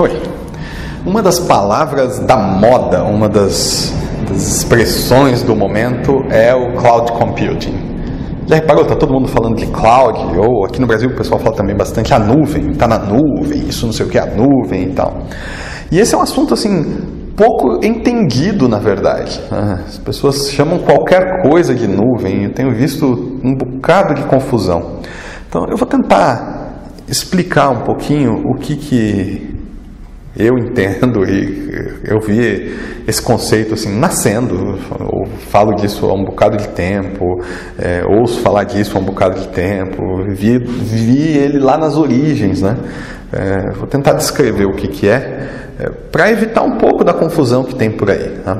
Oi. Uma das palavras da moda, uma das, das expressões do momento é o cloud computing. Já reparou, está todo mundo falando de cloud, ou aqui no Brasil o pessoal fala também bastante a nuvem, está na nuvem, isso não sei o que, a nuvem e tal. E esse é um assunto assim, pouco entendido na verdade. As pessoas chamam qualquer coisa de nuvem, eu tenho visto um bocado de confusão. Então eu vou tentar explicar um pouquinho o que, que eu entendo e eu vi esse conceito assim nascendo, eu falo disso há um bocado de tempo, é, ouço falar disso há um bocado de tempo, vi, vi ele lá nas origens, né? É, vou tentar descrever o que, que é, é para evitar um pouco da confusão que tem por aí. Né?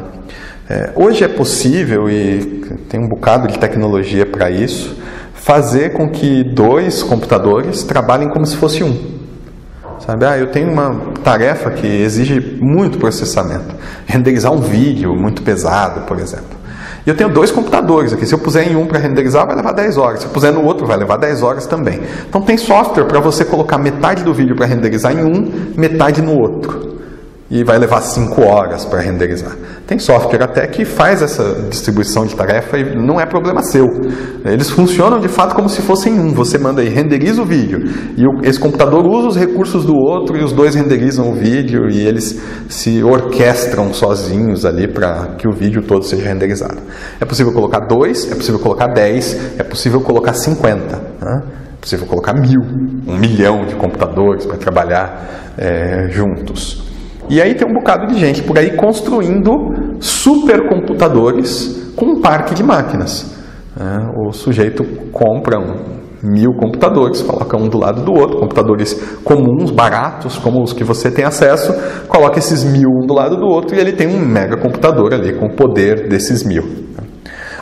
É, hoje é possível e tem um bocado de tecnologia para isso fazer com que dois computadores trabalhem como se fosse um. Sabe? Ah, eu tenho uma tarefa que exige muito processamento. Renderizar um vídeo muito pesado, por exemplo. E eu tenho dois computadores aqui. Se eu puser em um para renderizar, vai levar 10 horas. Se eu puser no outro, vai levar 10 horas também. Então tem software para você colocar metade do vídeo para renderizar em um, metade no outro e vai levar 5 horas para renderizar. Tem software até que faz essa distribuição de tarefa e não é problema seu. Eles funcionam de fato como se fossem um. Você manda aí, renderiza o vídeo e esse computador usa os recursos do outro e os dois renderizam o vídeo e eles se orquestram sozinhos ali para que o vídeo todo seja renderizado. É possível colocar dois, é possível colocar 10, é possível colocar 50. Né? É possível colocar mil, um milhão de computadores para trabalhar é, juntos. E aí tem um bocado de gente por aí construindo supercomputadores com um parque de máquinas. É, o sujeito compra um, mil computadores, coloca um do lado do outro, computadores comuns, baratos, como os que você tem acesso, coloca esses mil um do lado do outro e ele tem um mega computador ali com o poder desses mil.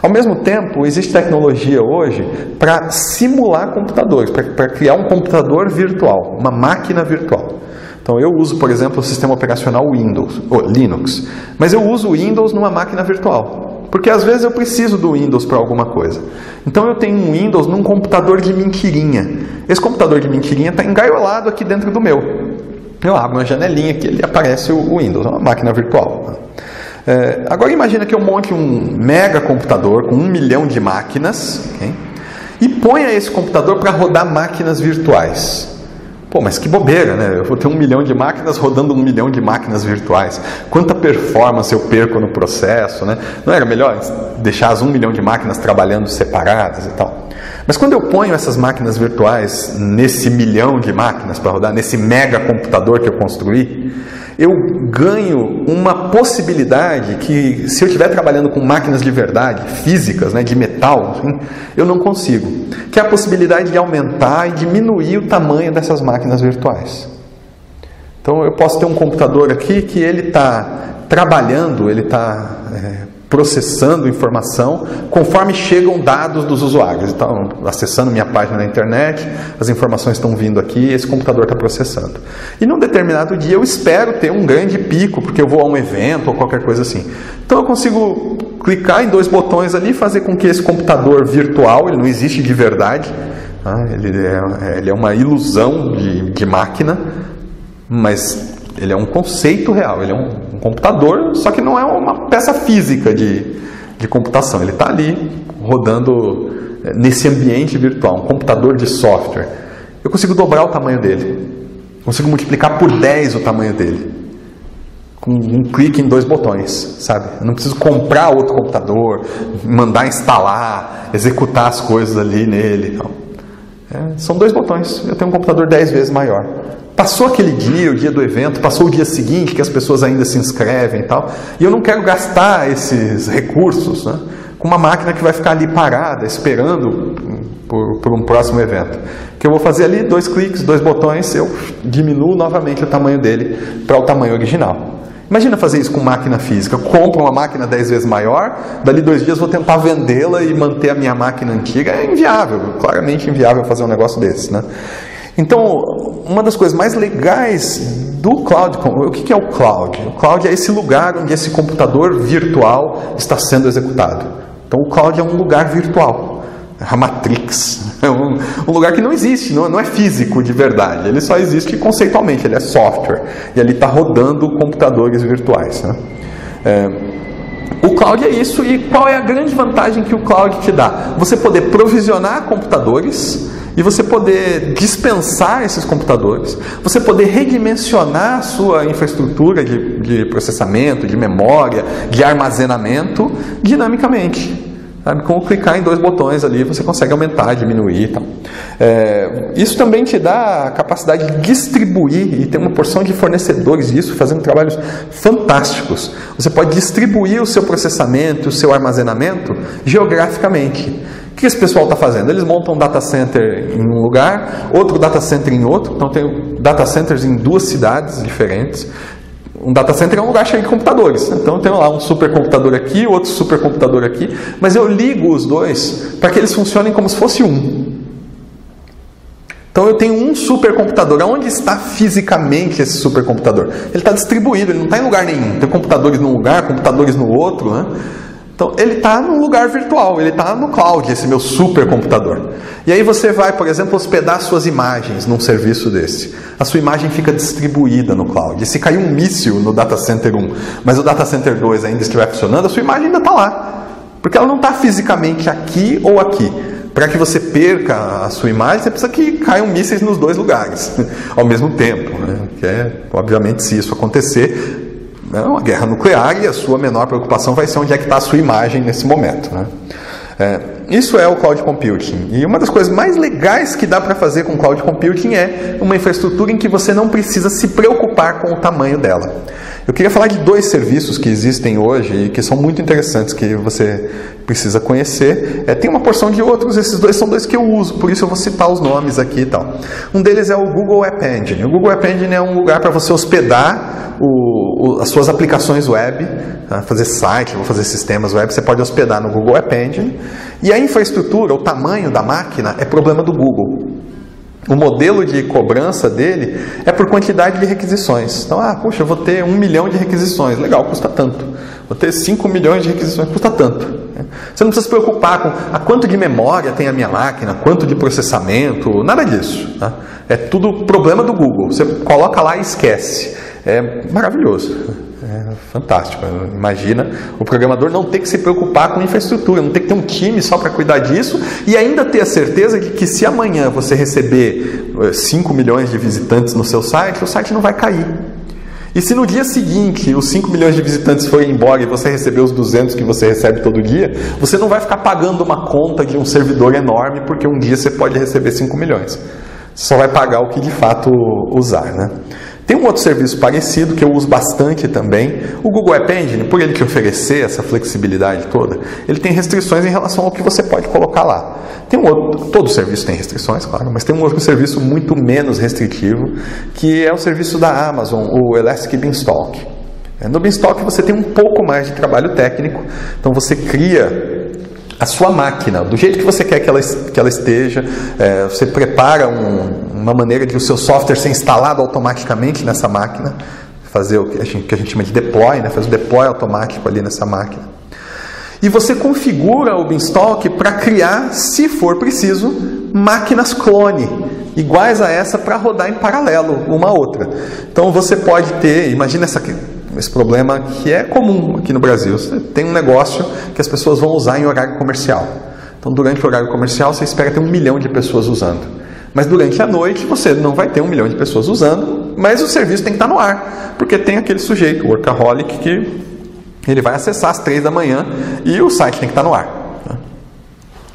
Ao mesmo tempo, existe tecnologia hoje para simular computadores, para criar um computador virtual, uma máquina virtual. Então eu uso, por exemplo, o sistema operacional Windows, ou Linux, mas eu uso o Windows numa máquina virtual, porque às vezes eu preciso do Windows para alguma coisa. Então eu tenho um Windows num computador de mentirinha. Esse computador de mentirinha está engaiolado aqui dentro do meu. Eu abro uma janelinha que ele aparece o Windows, é uma máquina virtual. É, agora imagina que eu monte um mega computador com um milhão de máquinas okay? e ponha esse computador para rodar máquinas virtuais. Pô, mas que bobeira, né? Eu vou ter um milhão de máquinas rodando um milhão de máquinas virtuais. Quanta performance eu perco no processo, né? Não era melhor deixar as um milhão de máquinas trabalhando separadas e tal? Mas quando eu ponho essas máquinas virtuais nesse milhão de máquinas para rodar, nesse mega computador que eu construí, eu ganho uma possibilidade que, se eu estiver trabalhando com máquinas de verdade, físicas, né, de metal, assim, eu não consigo. Que é a possibilidade de aumentar e diminuir o tamanho dessas máquinas virtuais. Então, eu posso ter um computador aqui que ele está trabalhando, ele está é, processando informação conforme chegam dados dos usuários. Então, acessando minha página na internet, as informações estão vindo aqui, esse computador está processando. E num determinado dia eu espero ter um grande pico, porque eu vou a um evento ou qualquer coisa assim. Então eu consigo clicar em dois botões ali, fazer com que esse computador virtual, ele não existe de verdade, tá? ele, é, ele é uma ilusão de, de máquina, mas ele é um conceito real, ele é um, um computador, só que não é uma peça física de, de computação. Ele está ali rodando eh, nesse ambiente virtual, um computador de software. Eu consigo dobrar o tamanho dele, consigo multiplicar por 10 o tamanho dele, com um clique em dois botões, sabe? Eu não preciso comprar outro computador, mandar instalar, executar as coisas ali nele. É, são dois botões. Eu tenho um computador 10 vezes maior. Passou aquele dia, o dia do evento, passou o dia seguinte que as pessoas ainda se inscrevem e tal, e eu não quero gastar esses recursos né, com uma máquina que vai ficar ali parada, esperando por, por um próximo evento. Que eu vou fazer ali, dois cliques, dois botões, eu diminuo novamente o tamanho dele para o tamanho original. Imagina fazer isso com máquina física. Eu compro uma máquina 10 vezes maior, dali dois dias vou tentar vendê-la e manter a minha máquina antiga. É inviável, claramente inviável fazer um negócio desse. Né? Então, uma das coisas mais legais do cloud, o que é o cloud? O cloud é esse lugar onde esse computador virtual está sendo executado. Então, o cloud é um lugar virtual, é a Matrix. É um, um lugar que não existe, não, não, é físico de verdade. Ele só existe conceitualmente, ele é software. E ali está rodando computadores virtuais. Né? É, o cloud é isso, e qual é a grande vantagem que o cloud te dá? Você poder provisionar computadores e você poder dispensar esses computadores, você poder redimensionar a sua infraestrutura de, de processamento, de memória, de armazenamento dinamicamente. Sabe? Com clicar em dois botões ali, você consegue aumentar, diminuir e. É, isso também te dá a capacidade de distribuir e ter uma porção de fornecedores disso, fazendo trabalhos fantásticos. Você pode distribuir o seu processamento, o seu armazenamento geograficamente. O que esse pessoal está fazendo? Eles montam um data center em um lugar, outro data center em outro. Então, tem data centers em duas cidades diferentes. Um data center é um lugar cheio de computadores. Então, eu tenho lá um supercomputador aqui, outro supercomputador aqui. Mas eu ligo os dois para que eles funcionem como se fosse um. Então eu tenho um supercomputador. Onde está fisicamente esse supercomputador? Ele está distribuído, ele não está em lugar nenhum. Tem computadores num lugar, computadores no outro. Né? Então, ele está num lugar virtual, ele está no cloud, esse meu supercomputador. E aí você vai, por exemplo, hospedar suas imagens num serviço desse. A sua imagem fica distribuída no cloud. E se cair um míssil no data center 1, mas o data center 2 ainda estiver funcionando, a sua imagem ainda está lá. Porque ela não está fisicamente aqui ou aqui. Para que você perca a sua imagem, você precisa que caiam mísseis nos dois lugares ao mesmo tempo. Né? Que é, obviamente, se isso acontecer, é uma guerra nuclear e a sua menor preocupação vai ser onde é que está a sua imagem nesse momento. Né? É, isso é o cloud computing. E uma das coisas mais legais que dá para fazer com cloud computing é uma infraestrutura em que você não precisa se preocupar com o tamanho dela. Eu queria falar de dois serviços que existem hoje e que são muito interessantes, que você precisa conhecer. É, tem uma porção de outros, esses dois são dois que eu uso, por isso eu vou citar os nomes aqui e tal. Um deles é o Google App Engine. O Google App Engine é um lugar para você hospedar o, o, as suas aplicações web, tá? fazer site, fazer sistemas web, você pode hospedar no Google App Engine. E a infraestrutura, o tamanho da máquina, é problema do Google. O modelo de cobrança dele é por quantidade de requisições. Então, ah, puxa, eu vou ter um milhão de requisições. Legal, custa tanto. Vou ter 5 milhões de requisições, custa tanto. Você não precisa se preocupar com a quanto de memória tem a minha máquina, quanto de processamento, nada disso. Tá? É tudo problema do Google. Você coloca lá e esquece. É maravilhoso. É fantástico. Imagina o programador não ter que se preocupar com infraestrutura, não ter que ter um time só para cuidar disso e ainda ter a certeza de que se amanhã você receber 5 eh, milhões de visitantes no seu site, o site não vai cair. E se no dia seguinte os 5 milhões de visitantes forem embora e você receber os 200 que você recebe todo dia, você não vai ficar pagando uma conta de um servidor enorme porque um dia você pode receber 5 milhões. Você só vai pagar o que de fato usar, né? Tem um outro serviço parecido que eu uso bastante também, o Google App Engine, por ele te oferecer essa flexibilidade toda, ele tem restrições em relação ao que você pode colocar lá. Tem um outro, todo serviço tem restrições, claro, mas tem um outro serviço muito menos restritivo, que é o serviço da Amazon, o Elastic Beanstalk. É, no Beanstalk você tem um pouco mais de trabalho técnico, então você cria a sua máquina, do jeito que você quer que ela, que ela esteja, é, você prepara um, uma maneira de o seu software ser instalado automaticamente nessa máquina, fazer o que a gente, que a gente chama de deploy, né, fazer o deploy automático ali nessa máquina. E você configura o Beanstalk para criar, se for preciso, máquinas clone, iguais a essa para rodar em paralelo uma a outra. Então você pode ter, imagina essa, esse problema que é comum aqui no Brasil. Você tem um negócio que as pessoas vão usar em horário comercial. Então, durante o horário comercial, você espera ter um milhão de pessoas usando. Mas durante a noite você não vai ter um milhão de pessoas usando, mas o serviço tem que estar no ar, porque tem aquele sujeito, o workaholic, que ele vai acessar às três da manhã e o site tem que estar no ar. Né?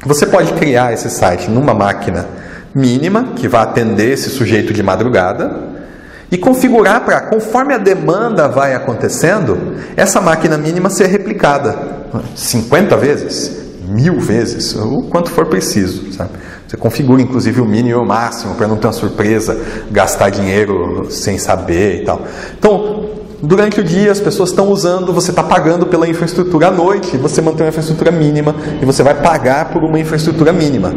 Você pode criar esse site numa máquina mínima que vai atender esse sujeito de madrugada e configurar para, conforme a demanda vai acontecendo, essa máquina mínima ser replicada 50 vezes, mil vezes, o quanto for preciso. Sabe? Você configura inclusive o mínimo e o máximo para não ter uma surpresa, gastar dinheiro sem saber e tal. Então, Durante o dia as pessoas estão usando, você está pagando pela infraestrutura à noite, você mantém uma infraestrutura mínima e você vai pagar por uma infraestrutura mínima.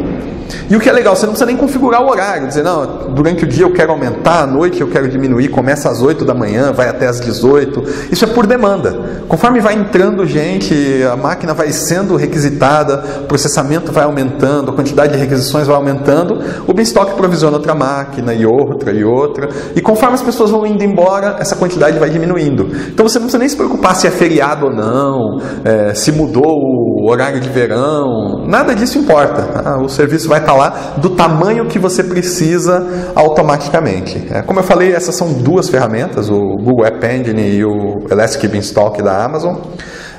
E o que é legal, você não precisa nem configurar o horário, dizer, não, durante o dia eu quero aumentar, à noite eu quero diminuir, começa às 8 da manhã, vai até às 18. Isso é por demanda. Conforme vai entrando gente, a máquina vai sendo requisitada, o processamento vai aumentando, a quantidade de requisições vai aumentando, o Beanstalk provisiona outra máquina e outra e outra. E conforme as pessoas vão indo embora, essa quantidade vai diminuindo diminuindo. Então você não precisa nem se preocupar se é feriado ou não, é, se mudou o horário de verão, nada disso importa. Ah, o serviço vai estar lá do tamanho que você precisa automaticamente. É, como eu falei, essas são duas ferramentas, o Google App Engine e o Elastic Beanstalk da Amazon.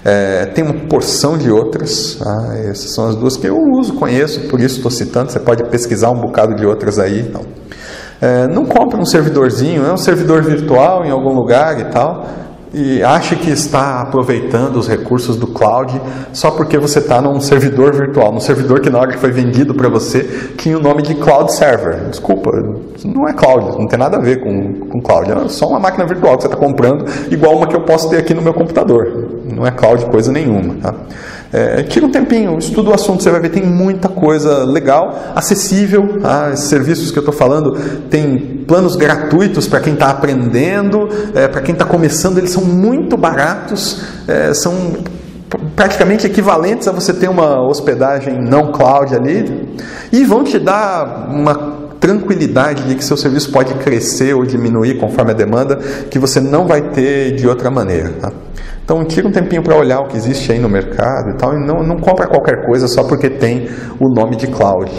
É, tem uma porção de outras, ah, essas são as duas que eu uso, conheço, por isso estou citando. Você pode pesquisar um bocado de outras aí. Então. É, não compre um servidorzinho, é um servidor virtual em algum lugar e tal, e ache que está aproveitando os recursos do cloud só porque você está num servidor virtual, num servidor que na hora que foi vendido para você tinha o nome de cloud server. Desculpa, não é cloud, não tem nada a ver com, com cloud, é só uma máquina virtual que você está comprando, igual uma que eu posso ter aqui no meu computador. Não é cloud coisa nenhuma. Tá? É, tira um tempinho, estuda o assunto, você vai ver, tem muita coisa legal, acessível. Tá? Esses serviços que eu estou falando tem planos gratuitos para quem está aprendendo, é, para quem está começando, eles são muito baratos, é, são praticamente equivalentes a você ter uma hospedagem não cloud ali, e vão te dar uma tranquilidade de que seu serviço pode crescer ou diminuir conforme a demanda, que você não vai ter de outra maneira. Tá? Então tira um tempinho para olhar o que existe aí no mercado e tal, e não, não compra qualquer coisa só porque tem o nome de cloud.